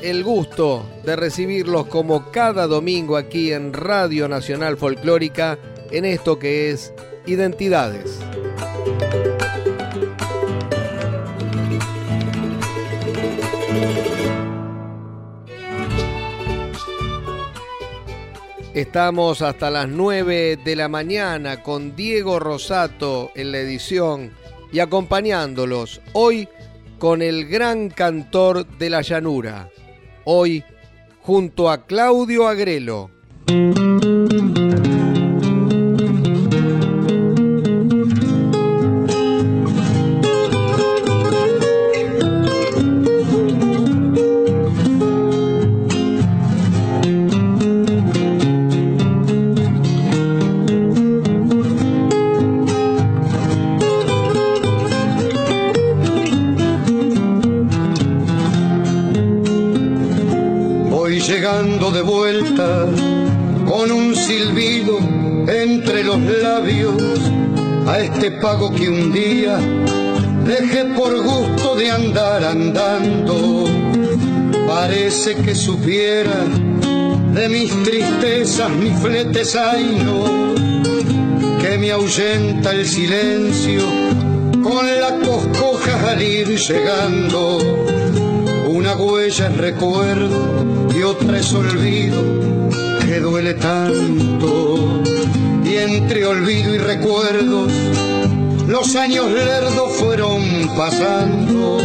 El gusto de recibirlos como cada domingo aquí en Radio Nacional Folclórica en esto que es Identidades. Estamos hasta las 9 de la mañana con Diego Rosato en la edición y acompañándolos hoy con el gran cantor de la llanura, hoy junto a Claudio Agrelo. Pago que un día dejé por gusto de andar andando. Parece que supiera de mis tristezas, mis fletes no que me ahuyenta el silencio con la coscoja al ir llegando. Una huella es recuerdo y otra es olvido que duele tanto. Entre olvido y recuerdos los años lerdos fueron pasando,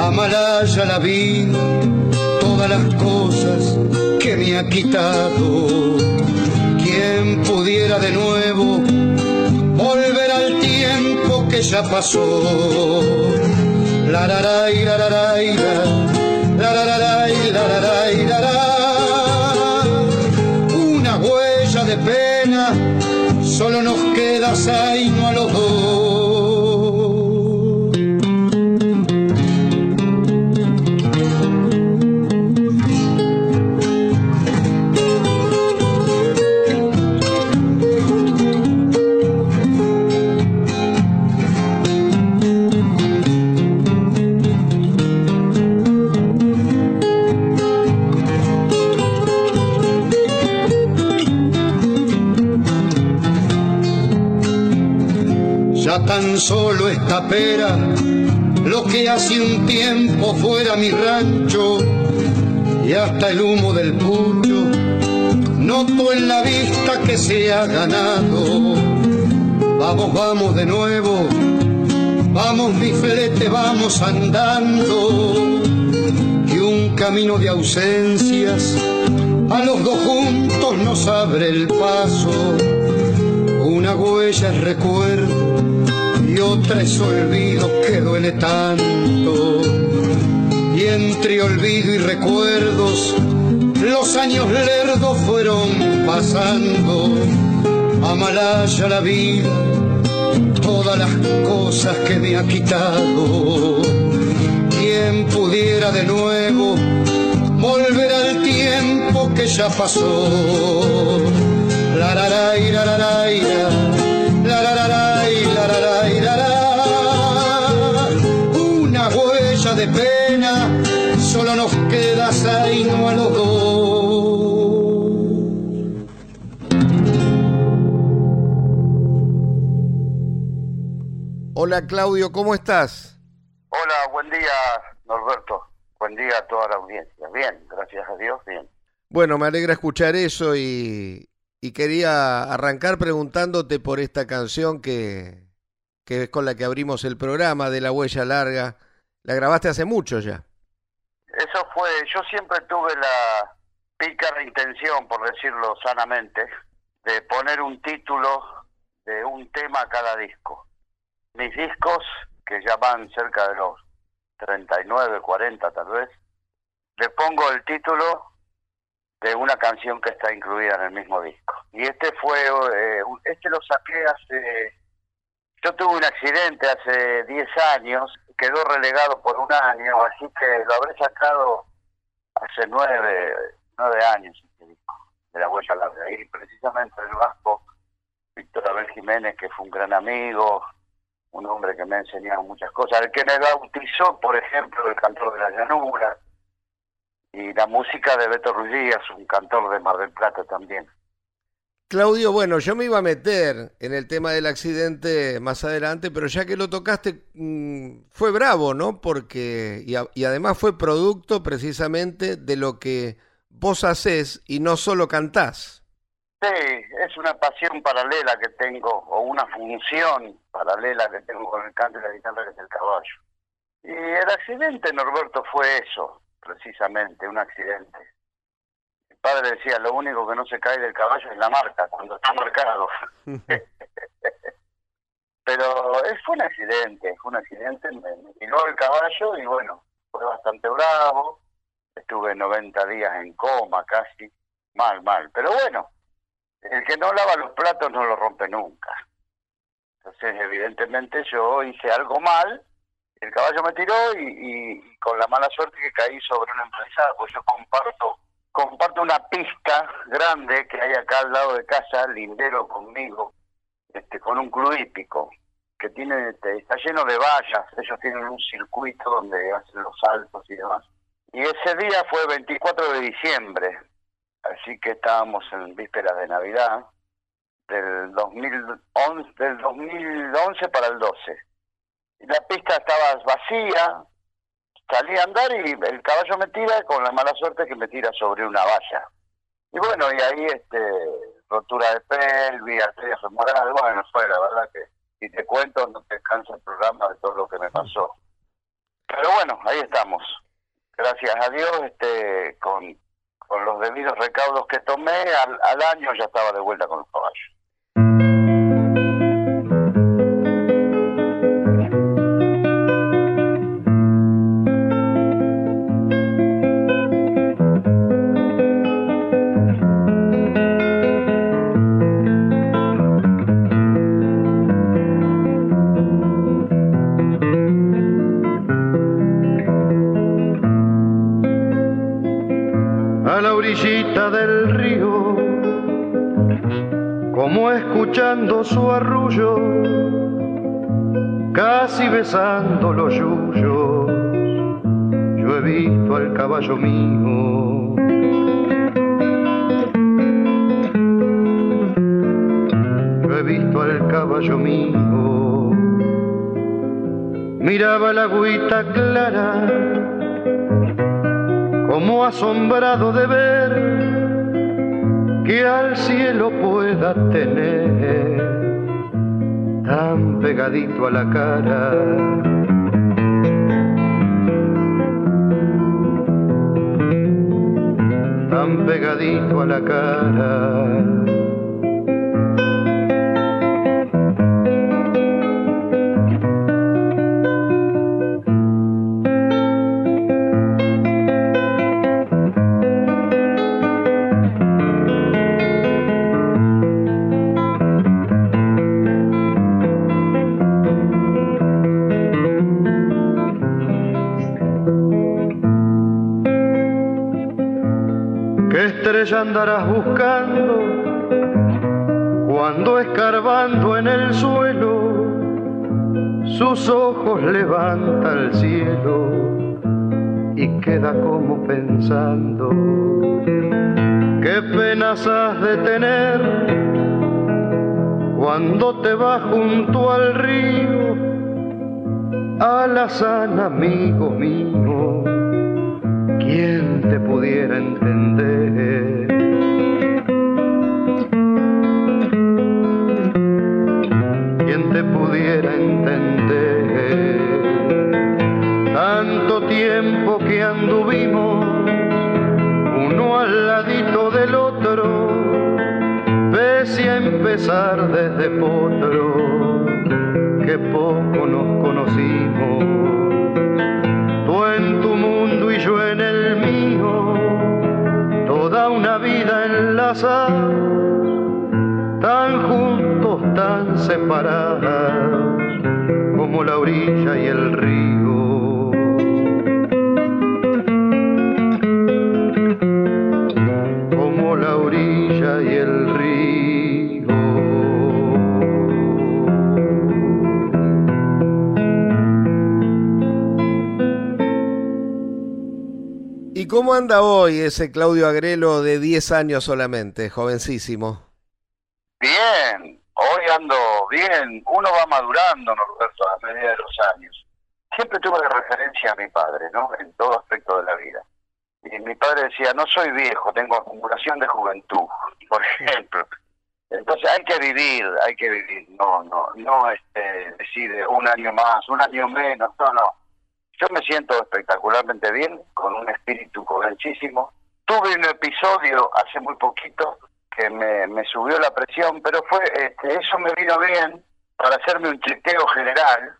amalaya la vida, todas las cosas que me ha quitado. Quien pudiera de nuevo volver al tiempo que ya pasó. La la la la la la la la la la la solo nos queda no a los dos. Tan solo esta pera, lo que hace un tiempo fuera mi rancho, y hasta el humo del pucho, noto en la vista que se ha ganado. Vamos, vamos de nuevo, vamos mi flete, vamos andando, y un camino de ausencias a los dos juntos nos abre el paso, una huella es recuerdo otra es olvido que duele tanto. Y entre olvido y recuerdos, los años lerdos fueron pasando. Amalaya la vida, todas las cosas que me ha quitado. Quien pudiera de nuevo volver al tiempo que ya pasó. La la la Hola Claudio, ¿cómo estás? Hola, buen día Norberto, buen día a toda la audiencia. Bien, gracias a Dios, bien. Bueno, me alegra escuchar eso y, y quería arrancar preguntándote por esta canción que, que es con la que abrimos el programa de La Huella Larga la grabaste hace mucho ya. Eso fue, yo siempre tuve la pícara intención, por decirlo sanamente, de poner un título de un tema a cada disco. Mis discos, que ya van cerca de los 39, 40 tal vez, le pongo el título de una canción que está incluida en el mismo disco. Y este fue, eh, este lo saqué hace, yo tuve un accidente hace 10 años, quedó relegado por un año, así que lo habré sacado hace 9, 9 años este disco, de la huella larga. Y precisamente el vasco Víctor Abel Jiménez, que fue un gran amigo, un hombre que me ha enseñado muchas cosas, el que me bautizó, por ejemplo, el cantor de la llanura, y la música de Beto Rullías, un cantor de Mar del Plata también. Claudio, bueno, yo me iba a meter en el tema del accidente más adelante, pero ya que lo tocaste, mm, fue bravo, ¿no? Porque, y, y, además fue producto precisamente de lo que vos haces y no solo cantás. Sí, es una pasión paralela que tengo, o una función paralela que tengo con el canto y la guitarra, que es el caballo. Y el accidente, Norberto, fue eso, precisamente, un accidente. Mi padre decía, lo único que no se cae del caballo es la marca, cuando está marcado. Pero fue un accidente, fue un accidente, me, tiró el caballo y bueno, fue bastante bravo, estuve 90 días en coma casi, mal, mal. Pero bueno, el que no lava los platos no lo rompe nunca. Entonces, evidentemente yo hice algo mal el caballo me tiró y, con la mala suerte que caí sobre una empalizada, pues yo comparto comparto una pista grande que hay acá al lado de casa, lindero conmigo, este, con un club hípico que tiene este, está lleno de vallas, ellos tienen un circuito donde hacen los saltos y demás. Y ese día fue 24 de diciembre, así que estábamos en vísperas de Navidad del 2011, del 2011 para el 12 la pista estaba vacía, salí a andar y el caballo me tira con la mala suerte que me tira sobre una valla. Y bueno, y ahí este rotura de pelvis, arteria femoral, bueno, fue la verdad que si te cuento no te cansa el programa de todo lo que me pasó. Pero bueno, ahí estamos. Gracias a Dios, este con, con los debidos recaudos que tomé, al, al año ya estaba de vuelta con el caballo. ولك andarás buscando cuando escarbando en el suelo sus ojos levanta al cielo y queda como pensando. Qué penas has de tener cuando te vas junto al río a la sana amigo mío. Quién te pudiera entender anduvimos, uno al ladito del otro, pese a besar desde potro, que poco nos conocimos. Tú en tu mundo y yo en el mío, toda una vida enlazada, tan juntos, tan separados, como la orilla y el río. Anda hoy ese Claudio Agrelo de 10 años solamente, jovencísimo? Bien, hoy ando bien. Uno va madurando, Norberto, a medida de los años. Siempre tuve de referencia a mi padre, ¿no? En todo aspecto de la vida. Y mi padre decía, no soy viejo, tengo acumulación de juventud, por ejemplo. Entonces hay que vivir, hay que vivir. No, no, no este, decide un año más, un año menos, no, no. Yo me siento espectacularmente bien, con un espíritu jovencísimo. Tuve un episodio hace muy poquito que me, subió la presión, pero fue este, eso me vino bien para hacerme un chequeo general,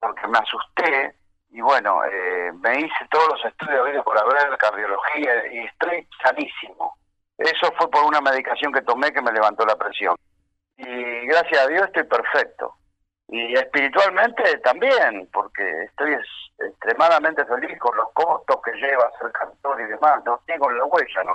porque me asusté y bueno, eh, me hice todos los estudios de por haber cardiología y estoy sanísimo. Eso fue por una medicación que tomé que me levantó la presión. Y gracias a Dios estoy perfecto. Y espiritualmente también, porque estoy es- extremadamente feliz con los costos que lleva ser cantor y demás. No tengo la huella, no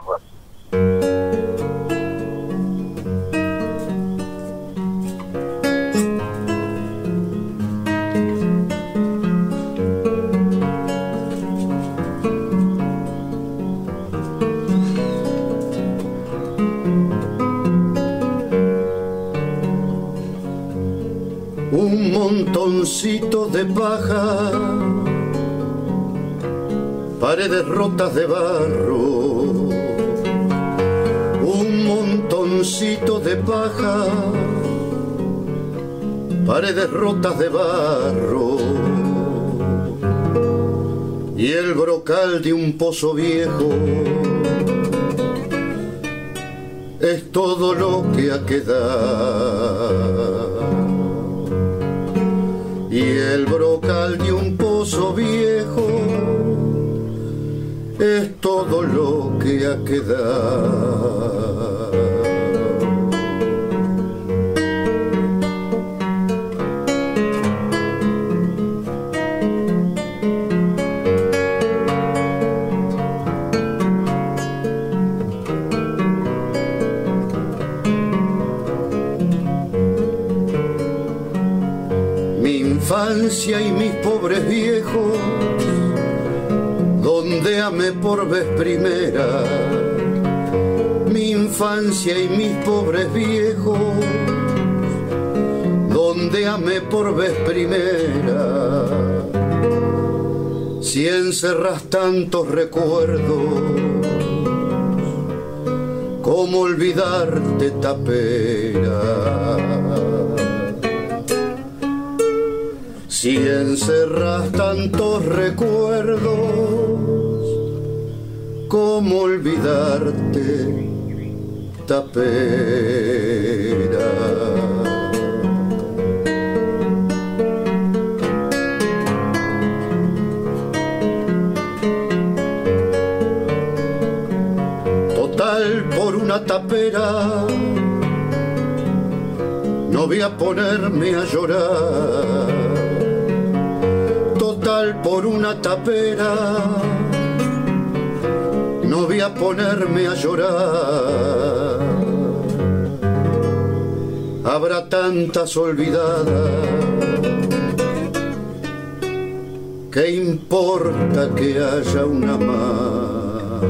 montoncito de paja, paredes rotas de barro, un montoncito de paja, paredes rotas de barro, y el brocal de un pozo viejo. Es todo lo que ha quedado el brocal de un pozo viejo es todo lo que ha quedado. Infancia y mis pobres viejos, donde amé por vez primera. Mi infancia y mis pobres viejos, donde amé por vez primera. Si encerras tantos recuerdos, ¿cómo olvidarte tapera? Si encerras tantos recuerdos, ¿cómo olvidarte, tapera? Total por una tapera, no voy a ponerme a llorar por una tapera. No voy a ponerme a llorar. Habrá tantas olvidadas. ¿Qué importa que haya una más?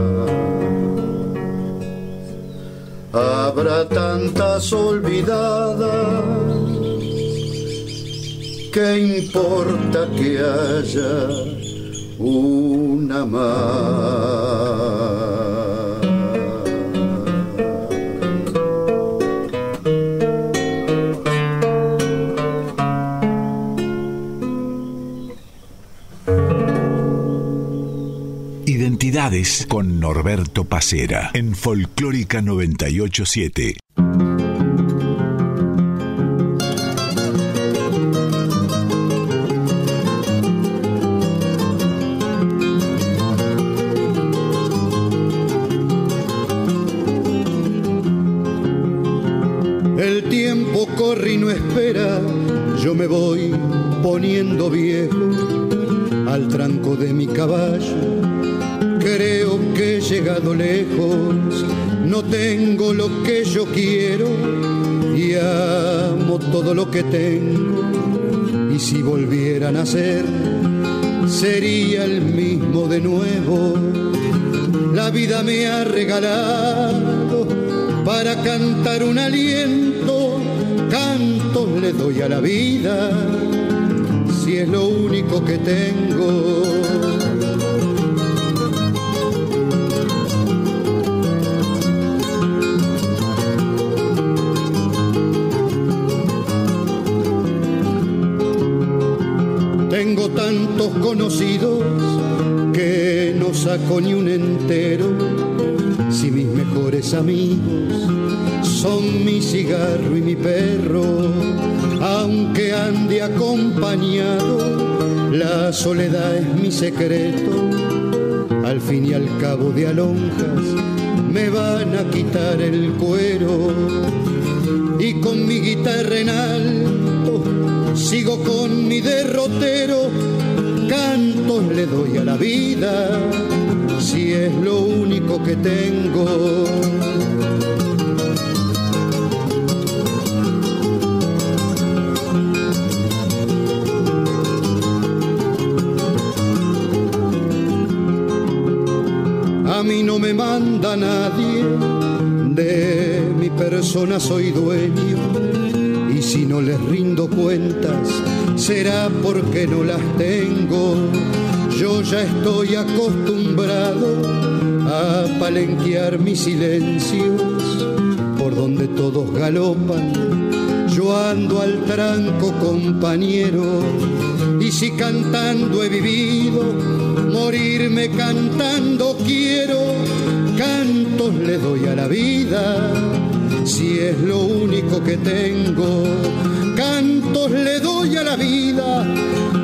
Habrá tantas olvidadas. ¿Qué importa que haya una más? Identidades con Norberto Pacera en Folclórica 987. Entero. Si mis mejores amigos son mi cigarro y mi perro, aunque ande acompañado, la soledad es mi secreto. Al fin y al cabo de alonjas me van a quitar el cuero y con mi guitarra en alto sigo con mi derrotero, cantos le doy a la vida, si es lo único que tengo. A mí no me manda nadie, de mi persona soy dueño y si no les rindo cuentas será porque no las tengo. Yo ya estoy acostumbrado a palenquear mis silencios por donde todos galopan. Yo ando al tranco compañero y si cantando he vivido, morirme cantando quiero, cantos le doy a la vida si es lo único que tengo. Cantos le doy a la vida,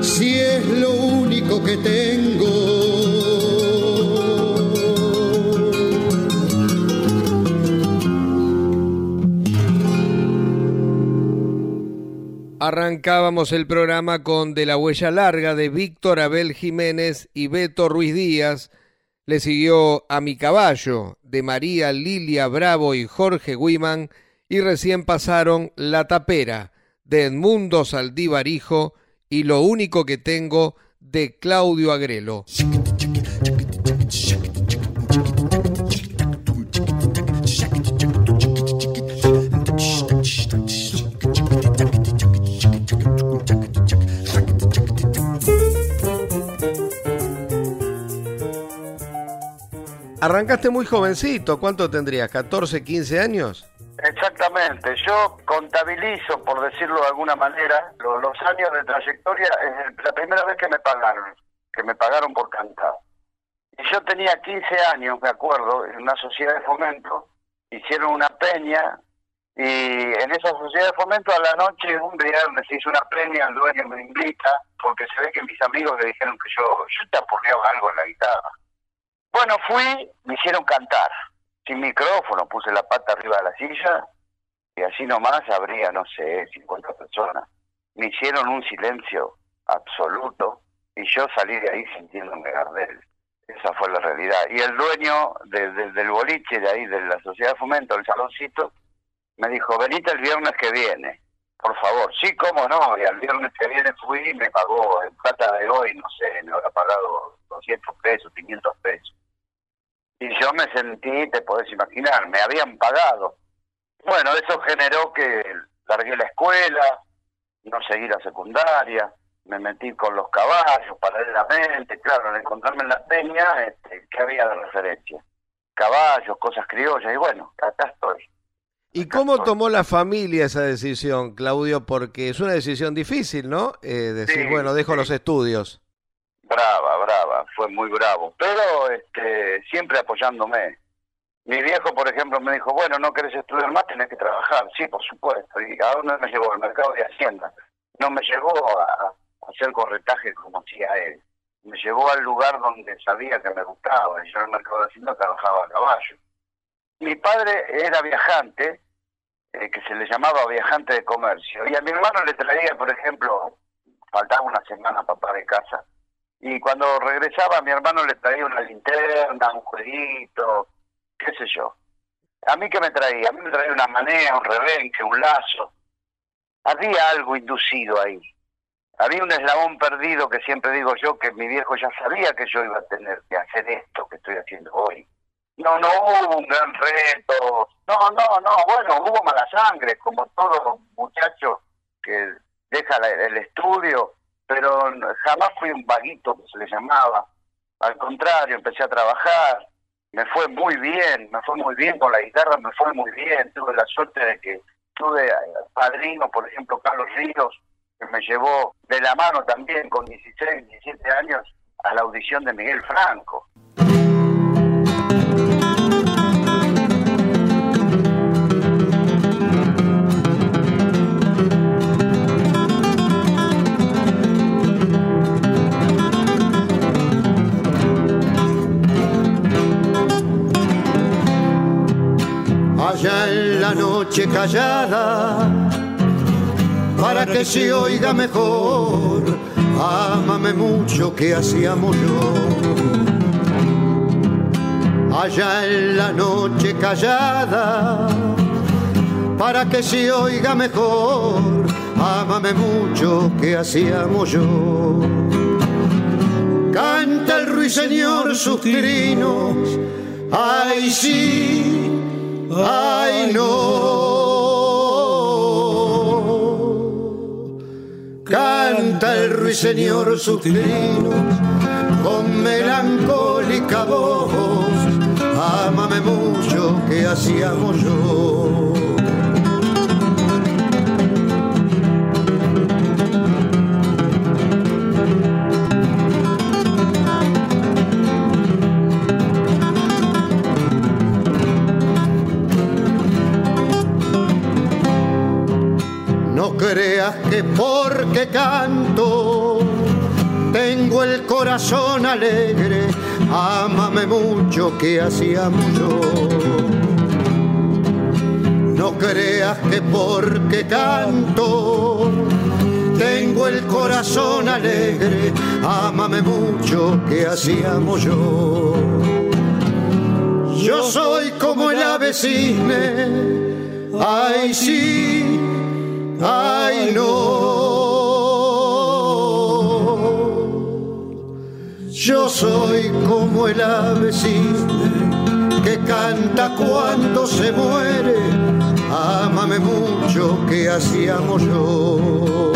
si es lo único que tengo. Arrancábamos el programa con De la huella larga de Víctor Abel Jiménez y Beto Ruiz Díaz. Le siguió A mi caballo de María Lilia Bravo y Jorge Guiman y recién pasaron La tapera de Edmundo Saldívar Hijo y Lo único que tengo de Claudio Agrelo. Arrancaste muy jovencito, ¿cuánto tendrías? ¿14, 15 años? Exactamente, yo contabilizo, por decirlo de alguna manera, los, años de trayectoria, es la primera vez que me pagaron, que me pagaron por cantar. Y yo tenía 15 años, me acuerdo, en una sociedad de fomento, hicieron una peña y en esa sociedad de fomento a la noche, un viernes, hizo una peña, el dueño me invita, porque se ve que mis amigos le dijeron que yo, yo te aporreaba algo en la guitarra. Bueno, fui, me hicieron cantar, sin micrófono, puse la pata arriba de la silla y así nomás habría, no sé, 50 personas. Me hicieron un silencio absoluto y yo salí de ahí sintiéndome Gardel. Esa fue la realidad. Y el dueño del boliche de ahí, de la Sociedad de Fomento, el saloncito, me dijo, venite el viernes que viene, por favor. Sí, cómo no. Y el viernes que viene fui y me pagó en plata de hoy, no sé, me habrá pagado 200 pesos, 500 pesos. Y yo me sentí, te podés imaginar, me habían pagado. Bueno, eso generó que largué la escuela, no seguí la secundaria, me metí con los caballos paralelamente, claro, al encontrarme en la peña, este, ¿qué había de referencia? Caballos, cosas criollas, y bueno, acá estoy. ¿Y cómo tomó la familia esa decisión, Claudio? Porque es una decisión difícil, ¿no? Eh, decir, Sí, bueno, dejo sí. los estudios. Brava, brava, fue muy bravo, pero este, siempre apoyándome. Mi viejo, por ejemplo, me dijo, bueno, no querés estudiar más, tenés que trabajar. Sí, por supuesto. ¿Y a dónde me llevó? Al mercado de Hacienda. No me llevó a, a hacer corretaje como hacía él. Me llevó al lugar donde sabía que me gustaba. Y yo en el mercado de Hacienda trabajaba a caballo. Mi padre era viajante, eh, que se le llamaba viajante de comercio. Y a mi hermano le traía, por ejemplo, faltaba una semana papá de casa. Y cuando regresaba, mi hermano le traía una linterna, un jueguito, qué sé yo. ¿A mí qué me traía? A mí me traía una manea, un rebenque, un lazo. Había algo inducido ahí. Había un eslabón perdido que siempre digo yo que mi viejo ya sabía que yo iba a tener que hacer esto que estoy haciendo hoy. No, no hubo un gran reto. No, no, no. Bueno, hubo mala sangre, como todo muchacho que deja el estudio, pero jamás fui un vaguito que se le llamaba. Al contrario, empecé a trabajar, me fue muy bien, me fue muy bien con la guitarra, me fue muy bien. Tuve la suerte de que tuve padrino, por ejemplo, Carlos Ríos, que me llevó de la mano también con 16, 17 años a la audición de Miguel Franco. Allá en la noche callada, para que se oiga mejor, ámame mucho que hacíamos yo. Allá en la noche callada, para que se oiga mejor, ámame mucho que hacíamos yo. Canta el ruiseñor sus trinos, ay sí, ay no. Canta el ruiseñor sus trinos con melancólica voz, ámame mucho que hacíamos yo. Creas que porque canto tengo el corazón alegre, ámame mucho que hacíamos yo. No creas que porque canto tengo el corazón alegre, ámame mucho que hacíamos yo. Yo soy como el ave cisne, ay sí, ay no. Yo soy como el ave cisne que canta cuando se muere, ámame mucho que hacíamos yo.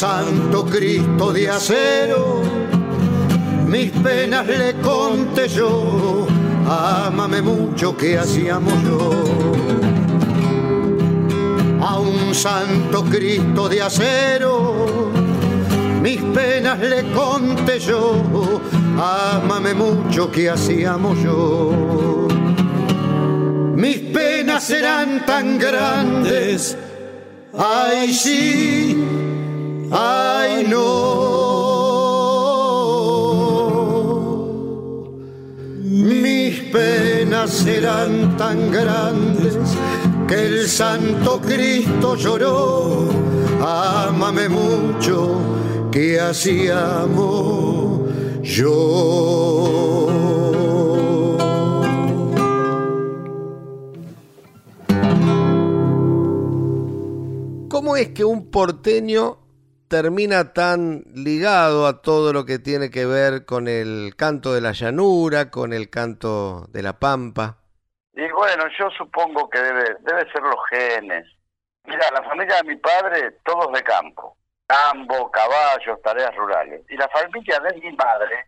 Santo Cristo de acero, mis penas le conté yo, ámame mucho que hacíamos yo. A un santo Cristo de acero, mis penas le conté yo, ámame mucho que hacíamos yo. Mis penas eran tan grandes, ay sí, ay no. Mis penas eran tan grandes que el Santo Cristo lloró. Ámame mucho que hacíamos yo. ¿Cómo es que un porteño termina tan ligado a todo lo que tiene que ver con el canto de la llanura, con el canto de la pampa? Y bueno, yo supongo que debe, debe ser los genes. Mira, la familia de mi padre, todos de campo. Campo, caballos, tareas rurales. Y la familia de mi madre,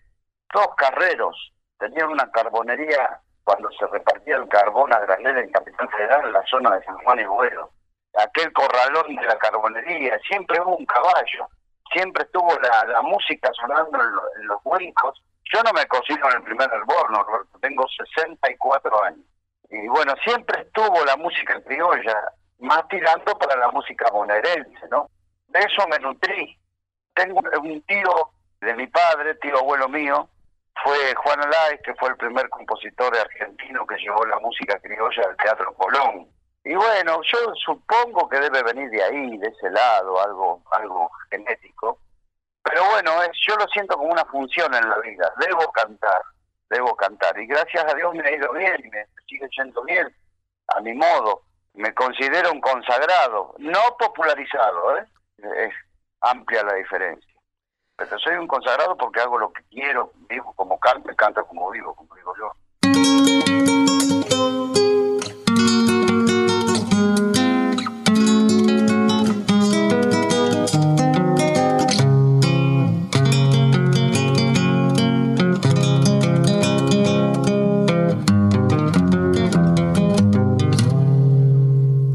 todos carreros. Tenían una carbonería cuando se repartía el carbón a granel en Capital Federal, en la zona de San Juan y Buero. Aquel corralón de la carbonería, siempre hubo un caballo, siempre estuvo la, música sonando en, lo- en los huecos. Yo no me cocino en el primer hervor, Norberto, tengo 64 años. y bueno, siempre estuvo la música criolla, más tirando para la música bonaerense, ¿no? De eso me nutrí. Tengo un tío de mi padre, tío abuelo mío, fue Juan Alay, que fue el primer compositor argentino que llevó la música criolla al Teatro Colón. Y bueno, yo supongo que debe venir de ahí, de ese lado, algo, algo genético. Pero bueno, yo lo siento como una función en la vida. Debo cantar, debo cantar. Y gracias a Dios me ha ido bien, me sigue yendo bien, a mi modo. Me considero un consagrado, no popularizado, ¿eh? es amplia la diferencia. Pero soy un consagrado porque hago lo que quiero, vivo como canto y canto como vivo, como digo yo.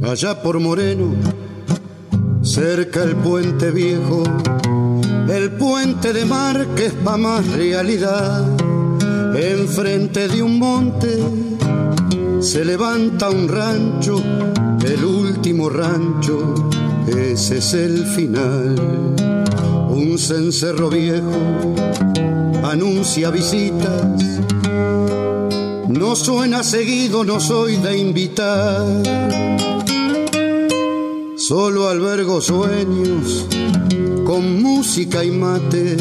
Allá por Moreno, cerca el puente viejo, el puente de mar que es más realidad. Enfrente de un monte se levanta un rancho, el último rancho, ese es el final. Un cencerro viejo anuncia visitas. No suena seguido, no soy de invitar. Solo albergo sueños con música y mate,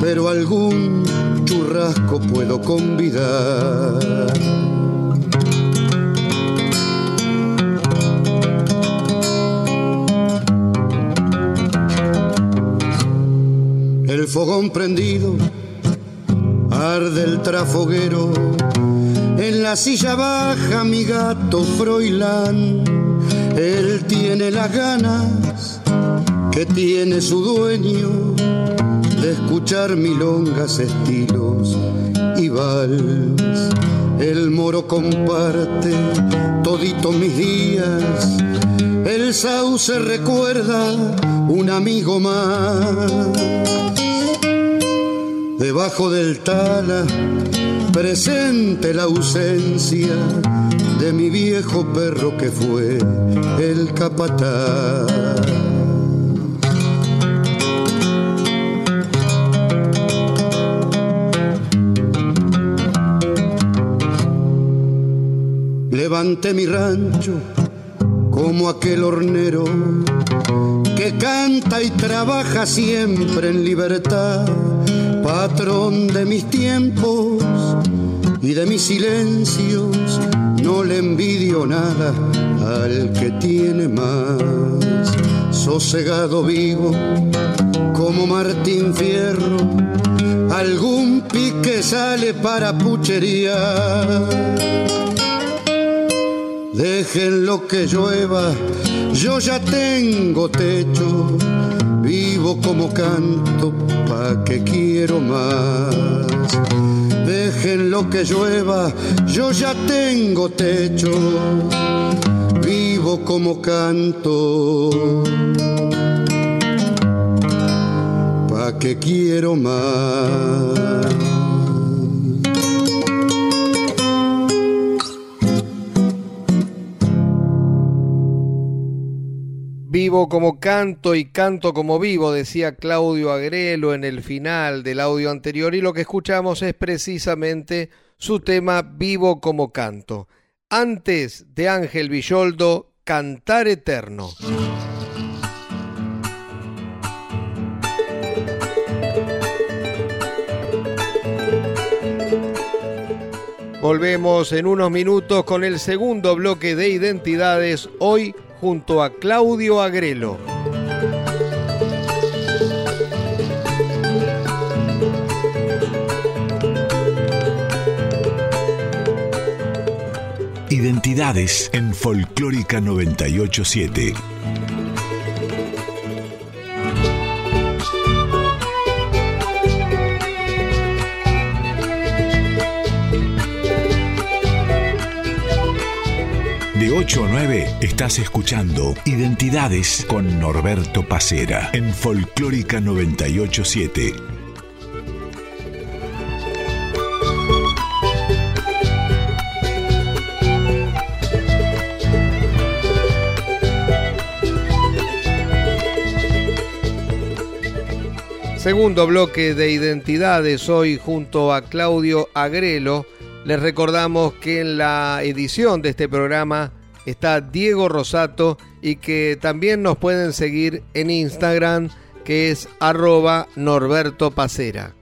pero algún churrasco puedo convidar. El fogón prendido, arde el trafoguero, en la silla baja mi gato Froilán, él tiene las ganas que tiene su dueño de escuchar milongas, estilos y vals. El moro comparte todito mis días, el sauce recuerda un amigo más. Debajo del tala presente la ausencia de mi viejo perro que fue el capataz. levanté mi rancho como aquel hornero que canta y trabaja siempre en libertad, patrón de mis tiempos y de mis silencios, no le envidio nada al que tiene más. Sosegado vivo como Martín Fierro, algún pique sale para puchería Dejen lo que llueva, yo ya tengo techo, vivo como canto, pa' que quiero más. Dejen lo que llueva, yo ya tengo techo, vivo como canto, pa' que quiero más. Vivo como canto y canto como vivo, decía Claudio Agrelo en el final del audio anterior y lo que escuchamos es precisamente su tema Vivo como canto. Antes de Ángel Villoldo, Cantar Eterno. Volvemos en unos minutos con el segundo bloque de identidades, hoy junto a Claudio Agrelo. Identidades en Folclórica 987. de 8 estás escuchando Identidades con Norberto Pacera en Folclórica 987. Segundo bloque de identidades hoy junto a Claudio Agrelo. Les recordamos que en la edición de este programa está Diego Rosato y que también nos pueden seguir en Instagram que es arroba Norberto Pacera.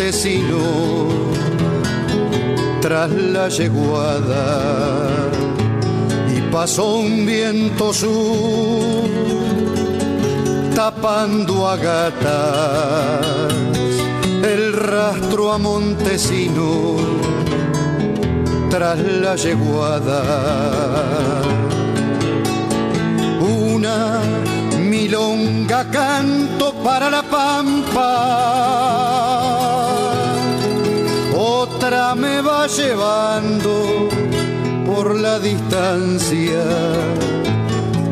A Montesino tras la yeguada y pasó un viento sur tapando a gatas el rastro a Montesino tras la yeguada. Una milonga canto para la pampa, va llevando por la distancia,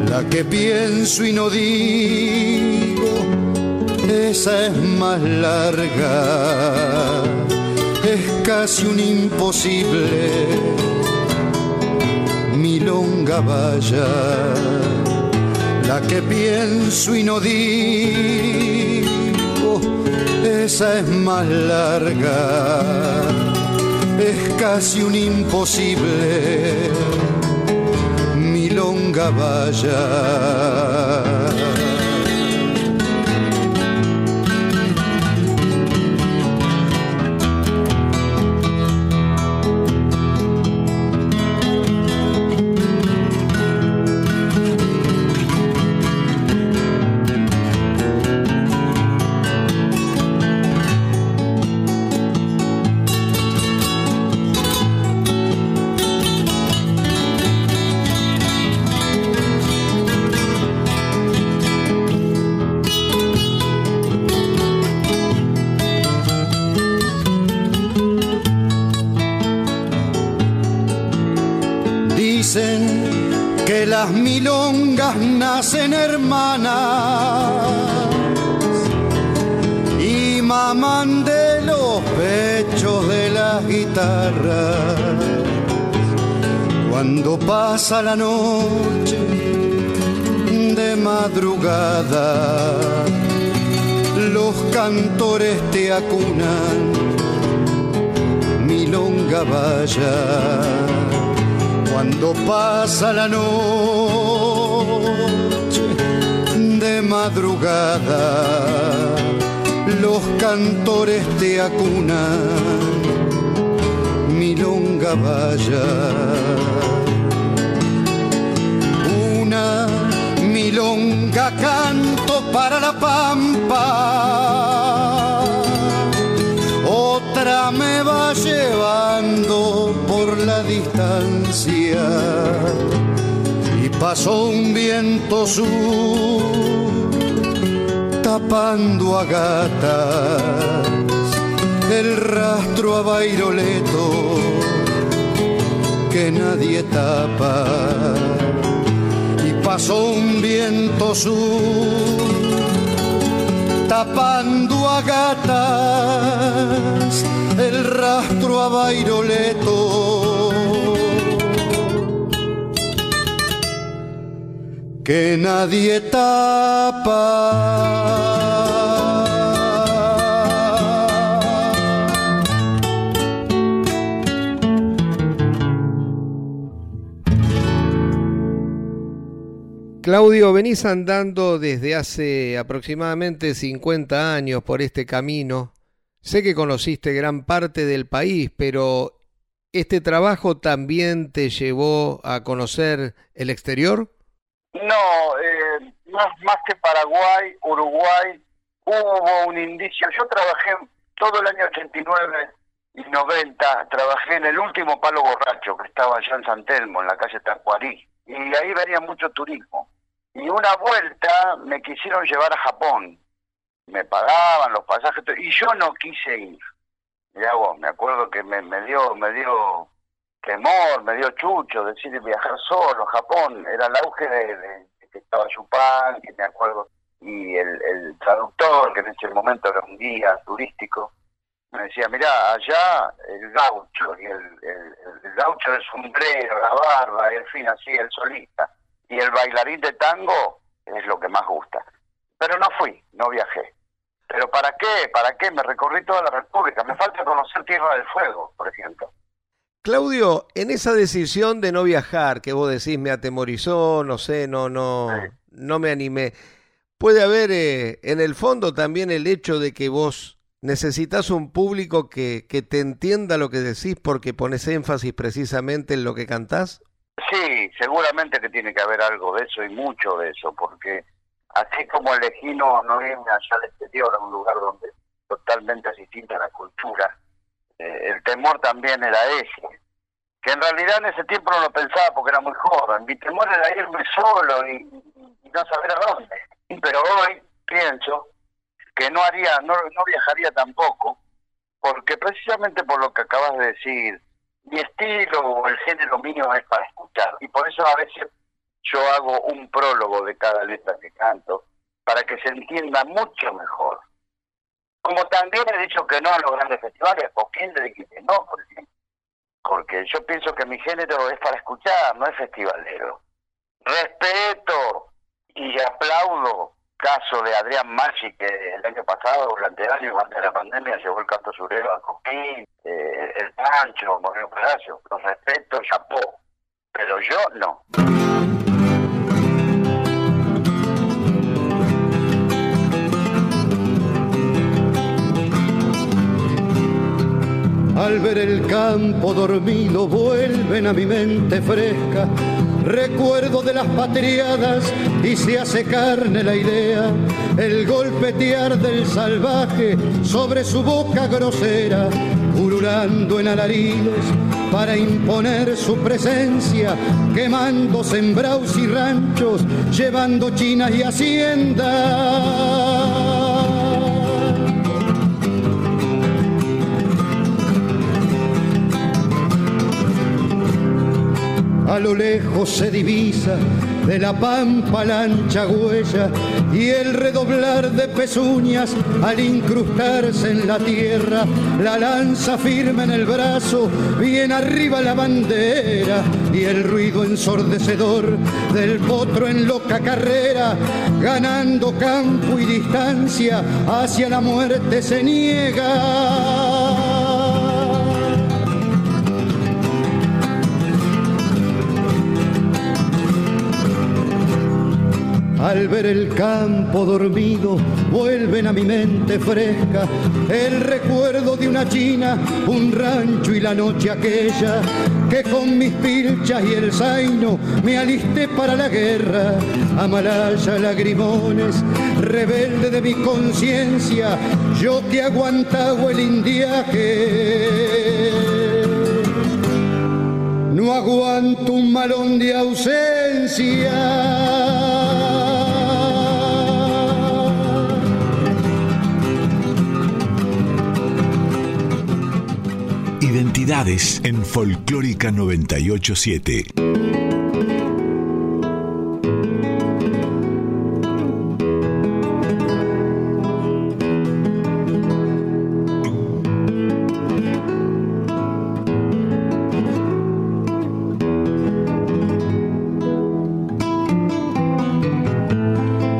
la que pienso y no digo, esa es más larga. Es casi un imposible. Milonga vaya, la que pienso y no digo, esa es más larga, es casi un imposible. Milonga vaya. Nacen hermanas y maman de los pechos de las guitarras. Cuando pasa la noche de madrugada, los cantores te acunan, milonga vaya. Cuando pasa la noche de madrugada, los cantores te acunan, milonga vaya. Una milonga canto para la pampa, me va llevando por la distancia. Pasó un viento sur tapando a gatas el rastro a Bairoleto que nadie tapa. Y pasó un viento sur tapando a gatas el rastro a Bairoleto que nadie tapa. Claudio, venís andando desde hace aproximadamente 50 años por este camino. Sé que conociste gran parte del país, pero ¿este trabajo también te llevó a conocer el exterior? No, eh, más, más que Paraguay, Uruguay, hubo un indicio. Yo trabajé todo el año 89 y 90, trabajé en el último palo borracho que estaba allá en San Telmo, en la calle Tacuarí, y ahí venía mucho turismo. Y una vuelta me quisieron llevar a Japón, me pagaban los pasajes, y yo no quise ir. Mirá vos, me acuerdo que me, me dio, me dio temor, me dio chucho decir viajar solo a Japón, era el auge de, que estaba Chupán, que me acuerdo, y el, el traductor, que en ese momento era un guía turístico, me decía, mirá, allá el gaucho, y el, el, gaucho del sombrero, la barba, y en fin, así, el solista, y el bailarín de tango es lo que más gusta. Pero no fui, no viajé. ¿Pero para qué? ¿Para qué? Me recorrí toda la República. Me falta conocer Tierra del Fuego, por ejemplo. Claudio, en esa decisión de no viajar, que vos decís me atemorizó, no sé, no, no, no me animé, puede haber eh, en el fondo también el hecho de que vos necesitas un público que, que te entienda lo que decís porque pones énfasis precisamente en lo que cantás? Sí, seguramente que tiene que haber algo de eso y mucho de eso, porque así como elegí no, no irme allá al exterior, a un lugar donde totalmente distinta a la cultura, eh, el temor también era ese, que en realidad en ese tiempo no lo pensaba porque era muy joven, mi temor era irme solo y, no saber a dónde, pero hoy pienso que no haría, no, no viajaría tampoco, porque precisamente por lo que acabas de decir, mi estilo o el género mío es para escuchar, y por eso a veces yo hago un prólogo de cada letra que canto, para que se entienda mucho mejor. Como también he dicho que no a los grandes festivales, ¿por quién le dije no? Porque, porque yo pienso que mi género es para escuchar, no es festivalero. Respeto y aplaudo caso de Adrián Machi, que el año pasado, durante el año, antes de la pandemia, llevó el canto surero a Coquín, el Pancho, Moreno Palacio. Los respeto, chapó. Pero yo no. Al ver el campo dormido vuelven a mi mente fresca recuerdo de las patriadas y se hace carne la idea, el golpetear del salvaje sobre su boca grosera, ululando en alaridos para imponer su presencia, quemando sembrados y ranchos, llevando chinas y haciendas a lo lejos se divisa de la pampa la ancha huella y el redoblar de pezuñas al incrustarse en la tierra, la lanza firme en el brazo, bien arriba la bandera y el ruido ensordecedor del potro en loca carrera, ganando campo y distancia hacia la muerte se niega. Al ver el campo dormido, vuelven a mi mente fresca el recuerdo de una china, un rancho y la noche aquella que con mis pilchas y el zaino me alisté para la guerra. Amalaya lagrimones, rebelde de mi conciencia, yo que aguantaba el indiaje. No aguanto un malón de ausencia. Identidades en Folclórica 987.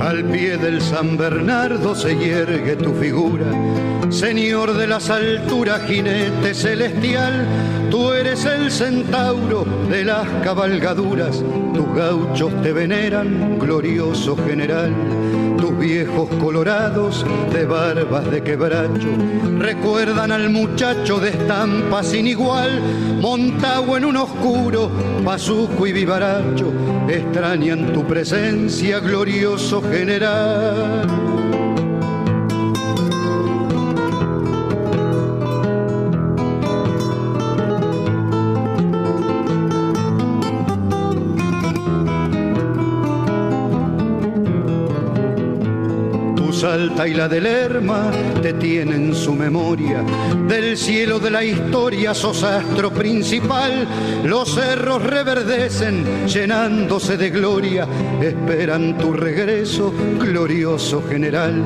Al pie del San Bernardo se yergue tu figura. Señor de las alturas, jinete celestial, tú eres el centauro de las cabalgaduras, tus gauchos te veneran, glorioso general. Tus viejos colorados de barbas de quebracho recuerdan al muchacho de estampa sin igual, montado en un oscuro pasuco y vivaracho, extrañan tu presencia, glorioso general. Y la del Lerma te tienen su memoria. Del cielo de la historia sos astro principal. Los cerros reverdecen llenándose de gloria. Esperan tu regreso, glorioso general.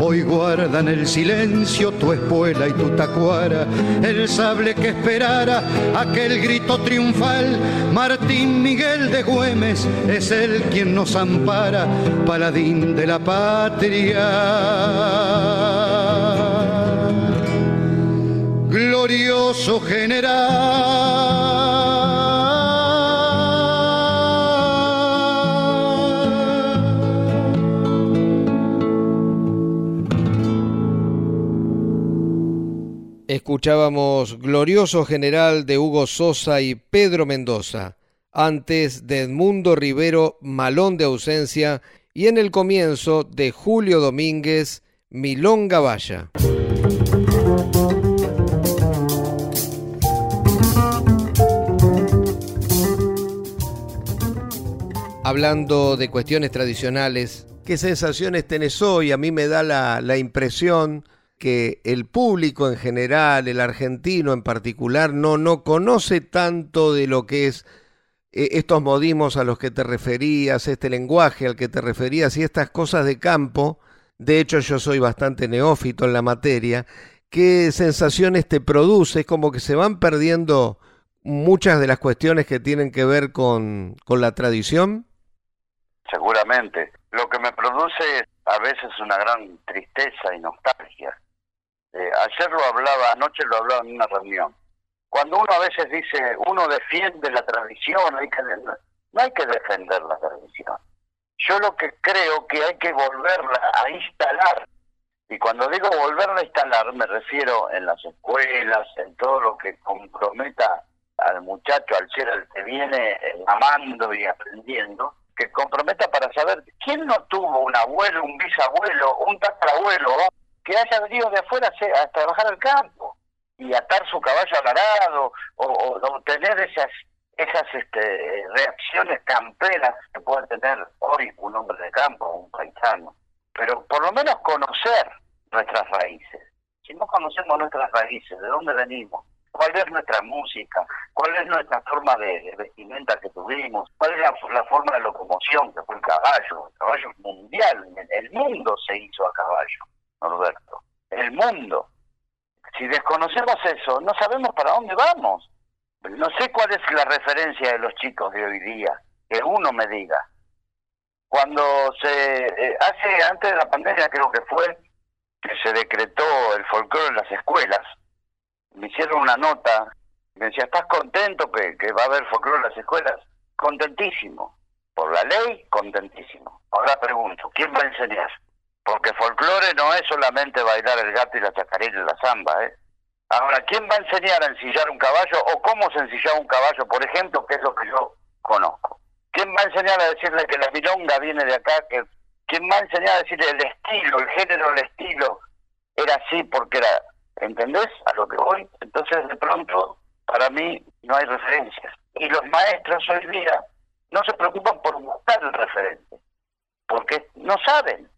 Hoy guardan el silencio tu espuela y tu tacuara. El sable que esperara aquel grito triunfal. Martín Miguel de Güemes es el quien nos ampara, paladín de la patria glorioso general. Escuchábamos Glorioso General de Hugo Sosa y Pedro Mendoza, antes de Edmundo Rivero Malón de ausencia y en el comienzo de Julio Domínguez, Milonga Valla. Hablando de cuestiones tradicionales, ¿qué sensaciones tenés hoy? A mí me da la, la impresión que el público en general, el argentino en particular, no, no conoce tanto de lo que es estos modismos a los que te referías, este lenguaje al que te referías y estas cosas de campo, de hecho yo soy bastante neófito en la materia, ¿qué sensaciones te produce? Es como que se van perdiendo muchas de las cuestiones que tienen que ver con, con la tradición. Seguramente. Lo que me produce a veces una gran tristeza y nostalgia. Eh, ayer lo hablaba, anoche lo hablaba en una reunión cuando uno a veces dice, uno defiende la tradición, hay que, no hay que defender la tradición. Yo lo que creo que hay que volverla a instalar, y cuando digo volverla a instalar me refiero en las escuelas, en todo lo que comprometa al muchacho, al ser al que viene eh, amando y aprendiendo, que comprometa para saber quién no tuvo un abuelo, un bisabuelo, un tatarabuelo que haya venido de afuera a trabajar al campo y atar su caballo al arado o, o, tener esas esas este, reacciones camperas que puede tener hoy un hombre de campo, un paisano. Pero por lo menos conocer nuestras raíces. Si no conocemos nuestras raíces, de dónde venimos, cuál es nuestra música, cuál es nuestra forma de, vestimenta que tuvimos, cuál es la, forma de locomoción que fue el caballo. El caballo mundial, el mundo se hizo a caballo, Norberto. El mundo. Si desconocemos eso, no sabemos para dónde vamos. No sé cuál es la referencia de los chicos de hoy día, que uno me diga. Cuando se eh, hace antes de la pandemia creo que fue que se decretó el folclore en las escuelas. Me hicieron una nota, me decía, "¿Estás contento que, que va a haber folclore en las escuelas?" Contentísimo. Por la ley, contentísimo. Ahora pregunto, ¿quién va a enseñar? Porque folclore no es solamente bailar el gato y la chacarera y la zamba, ¿eh? Ahora, ¿quién va a enseñar a ensillar un caballo o cómo se ensillaba un caballo, por ejemplo, que es lo que yo conozco? ¿Quién va a enseñar a decirle que la milonga viene de acá? ¿Quién va a enseñar a decirle el estilo, el género, el estilo? Era así porque era, ¿entendés? A lo que voy. Entonces, de pronto, para mí no hay referencias. Y los maestros hoy día no se preocupan por buscar el referente, porque no saben.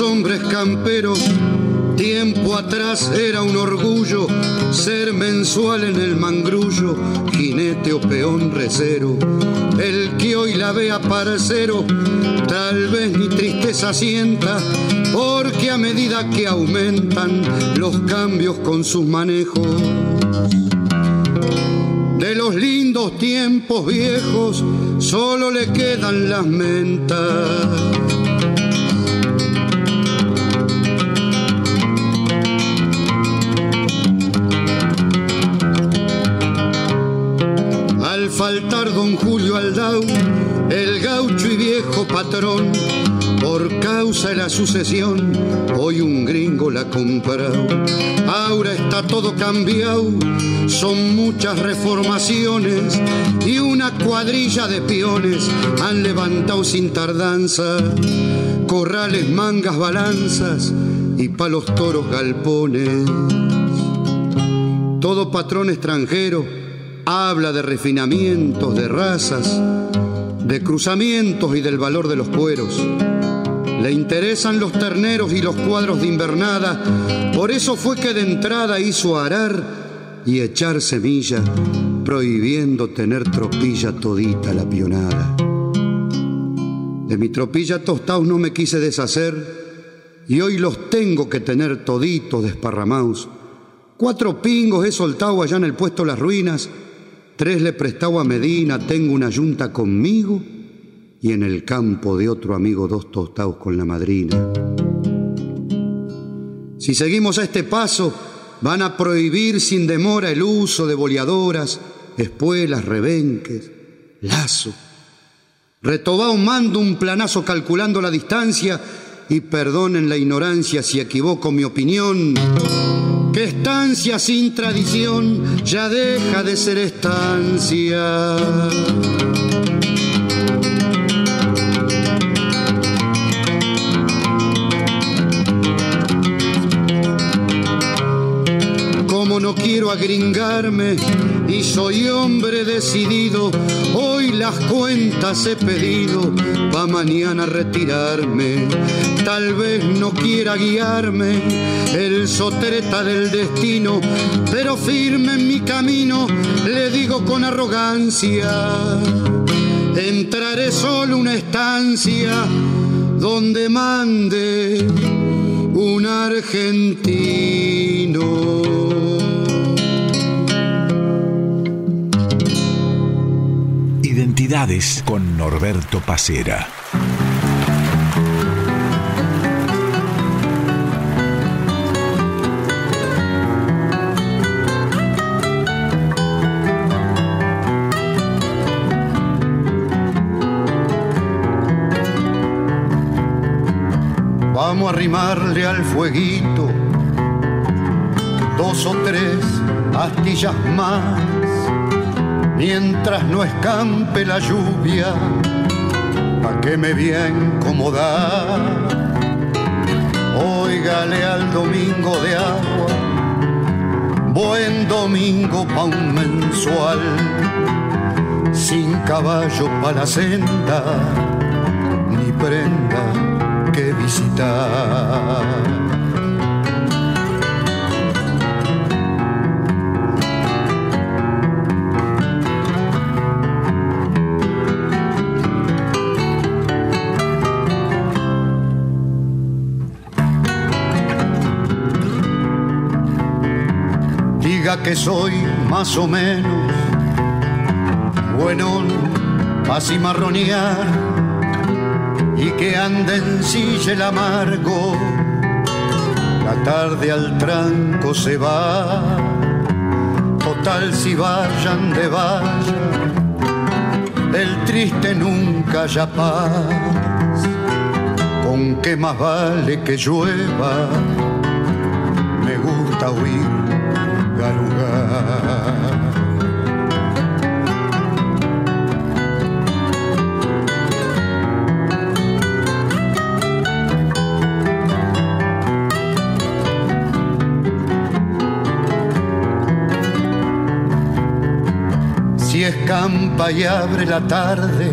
Hombres camperos Tiempo atrás era un orgullo ser mensual en el mangrullo, jinete o peón recero. El que hoy la vea parcero, tal vez mi tristeza sienta, porque a medida que aumentan los cambios con sus manejos, de los lindos tiempos viejos solo le quedan las mentas. Faltar don Julio Aldau, el gaucho y viejo patrón, por causa de la sucesión, hoy un gringo la comprado. Ahora está todo cambiado, son muchas reformaciones y una cuadrilla de peones han levantado sin tardanza corrales, mangas, balanzas y palos toros galpones. Todo patrón extranjero Habla de refinamientos, de razas, de cruzamientos y del valor de los cueros. Le interesan los terneros y los cuadros de invernada, por eso fue que de entrada hizo arar y echar semilla, prohibiendo tener tropilla todita la pionada. De mi tropilla tostaos no me quise deshacer, y hoy los tengo que tener toditos desparramados. Cuatro pingos he soltado allá en el puesto Las Ruinas, Tres le prestaba a Medina, tengo una yunta conmigo y en el campo de otro amigo dos tostados con la madrina. Si seguimos a este paso, van a prohibir sin demora el uso de boleadoras, espuelas, rebenques, lazo. Retobao mando un planazo calculando la distancia y perdonen la ignorancia si equivoco mi opinión estancia sin tradición ya deja de ser estancia. Como no quiero agringarme y soy hombre decidido, hoy las cuentas he pedido pa' mañana retirarme. Tal vez no quiera guiarme el sotreta del destino, pero firme en mi camino, le digo con arrogancia, entraré solo una estancia donde mande un argentino. Con Norberto Pacera. Vamos a arrimarle al fueguito dos o tres astillas más, mientras no escampe la lluvia, pa' que me voy a incomodar. Óigale al domingo de agua, buen domingo pa' un mensual, sin caballo pa' la senda, ni prenda que visitar. Que soy más o menos bueno, así marronear y que ande en silla el amargo. La tarde al tranco se va, total si vayan de vaya, el triste nunca ya paz. Con qué más vale que llueva, me gusta huir garugar. escampa y abre la tarde,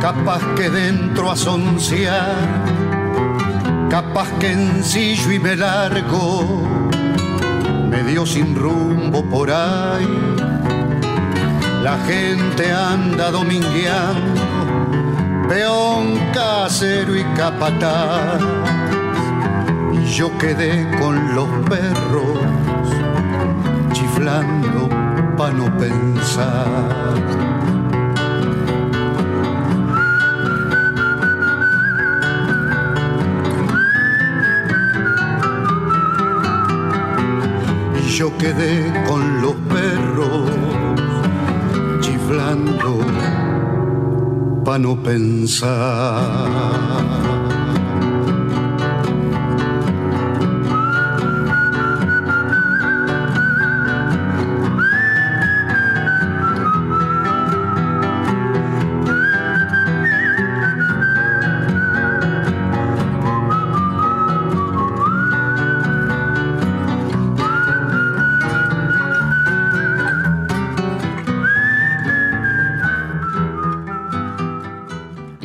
capaz que dentro a capaz que ensillo y me largo, medio sin rumbo por ahí. La gente anda domingueando, peón casero y capataz. Y yo quedé con los perros, chiflando pa' no pensar. Yo quedé con los perros chiflando pa' no pensar.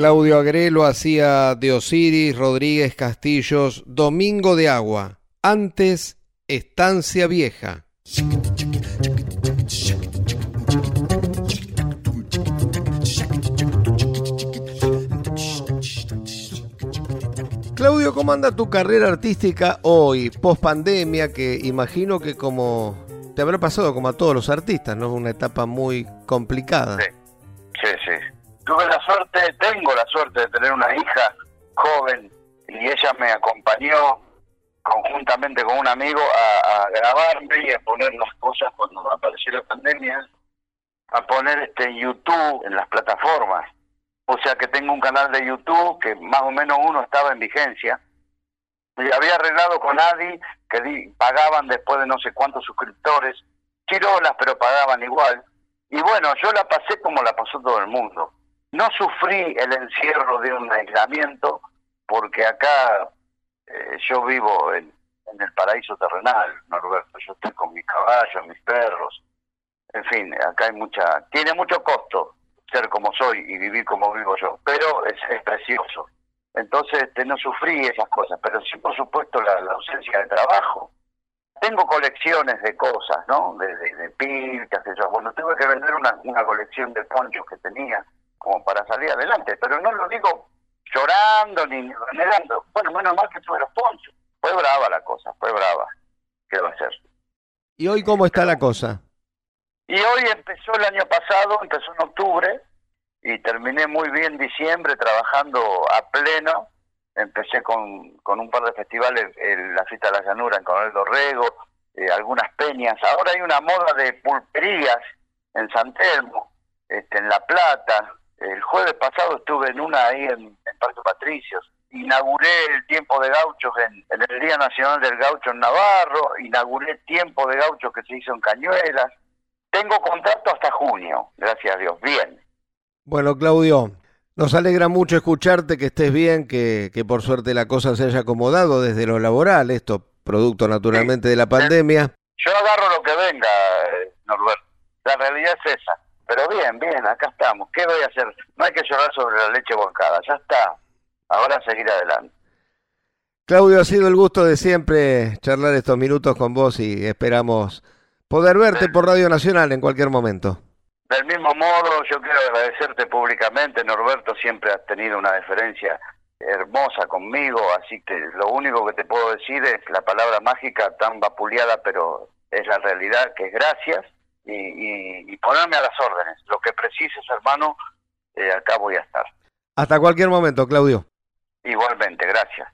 Claudio Agrelo hacía de Osiris Rodríguez Castillos Domingo de Agua, antes Estancia Vieja. Claudio, ¿cómo anda tu carrera artística hoy, post pandemia, que imagino que como te habrá pasado como a todos los artistas, ¿no? Una etapa muy complicada. Sí, sí, sí tuve la suerte, tengo la suerte de tener una hija joven y ella me acompañó conjuntamente con un amigo a, grabarme y a poner las cosas cuando apareció la pandemia, a poner este YouTube en las plataformas. O sea que tengo un canal de YouTube que más o menos uno estaba en vigencia. Y había arreglado con Adi que pagaban después de no sé cuántos suscriptores, chirolas, pero pagaban igual. Y bueno, yo la pasé como la pasó todo el mundo no sufrí el encierro de un aislamiento porque acá eh, yo vivo en, el paraíso terrenal, Norberto. Yo estoy con mis caballos, mis perros. En fin, acá hay mucha... Tiene mucho costo ser como soy y vivir como vivo yo, pero es, precioso. Entonces este, no sufrí esas cosas, pero sí por supuesto la, ausencia de trabajo. Tengo colecciones de cosas, ¿no? De, de, de pil. Bueno, tuve que vender una, una colección de ponchos que tenía como para salir adelante, pero no lo digo llorando ni renegando. Bueno, menos mal que tuve los ponchos. Fue brava la cosa, fue brava. ¿Qué va a ser? ¿Y hoy cómo está la cosa? Y hoy empezó el año pasado, empezó en octubre y terminé muy bien diciembre trabajando a pleno. Empecé con, con un par de festivales, el, la Cita de la Llanura en Coronel Dorrego, eh, algunas peñas. Ahora hay una moda de pulperías en San Telmo, este, en La Plata, el jueves pasado estuve en una ahí en, Parque Patricios. Inauguré el Tiempo de Gauchos en, el Día Nacional del Gaucho en Navarro. Inauguré Tiempo de Gauchos que se hizo en Cañuelas. Tengo contrato hasta junio, gracias a Dios. Bien. Bueno, Claudio, nos alegra mucho escucharte, que estés bien, que, que por suerte la cosa se haya acomodado desde lo laboral, esto producto naturalmente de la pandemia. Yo agarro lo que venga, eh, Norberto. La realidad es esa. Pero bien, bien, acá estamos. ¿Qué voy a hacer? No hay que llorar sobre la leche volcada, ya está. Ahora seguir adelante. Claudio, ha sido el gusto de siempre charlar estos minutos con vos y esperamos poder verte por Radio Nacional en cualquier momento. Del mismo modo, yo quiero agradecerte públicamente, Norberto, siempre has tenido una deferencia hermosa conmigo, así que lo único que te puedo decir es la palabra mágica tan vapuleada, pero es la realidad, que es gracias y, ponerme a las órdenes. Lo que precises, hermano, eh, acá voy a estar. Hasta cualquier momento, Claudio. Igualmente, gracias.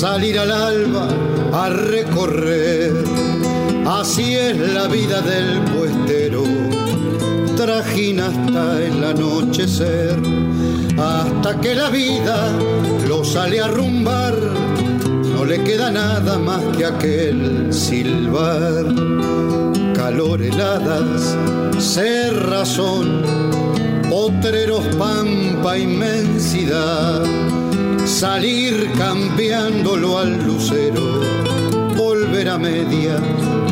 Salir al alba a recorrer. Así es la vida del puestero, trajina hasta el anochecer, hasta que la vida lo sale a rumbar, no le queda nada más que aquel silbar. Flor heladas, ser razón, potreros, pampa, inmensidad, salir cambiándolo al lucero, volver a media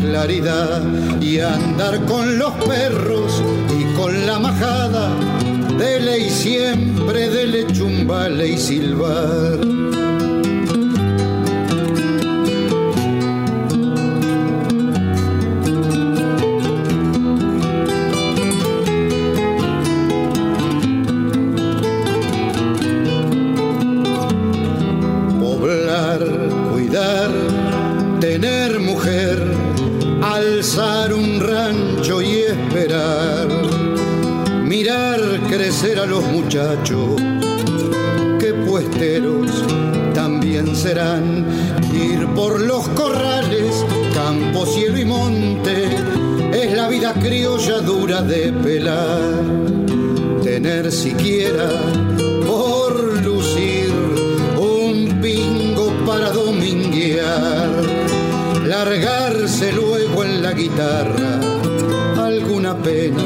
claridad y andar con los perros y con la majada, dele y siempre dele chumbale y silbar a los muchachos que puesteros también serán. Ir por los corrales, campo, cielo y monte, es la vida criolla dura de pelar. Tener siquiera por lucir un pingo para dominguear, largarse luego la guitarra alguna pena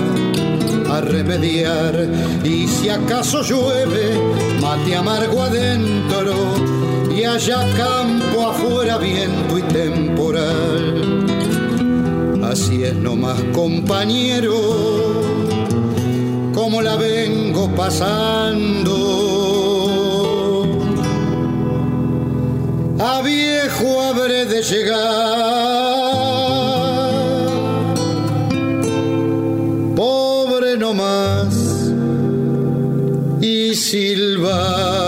a remediar. Y si acaso llueve, mate amargo adentro y haya campo afuera, viento y temporal. Así es nomás, compañero, como la vengo pasando. A viejo habré de llegar y silbar.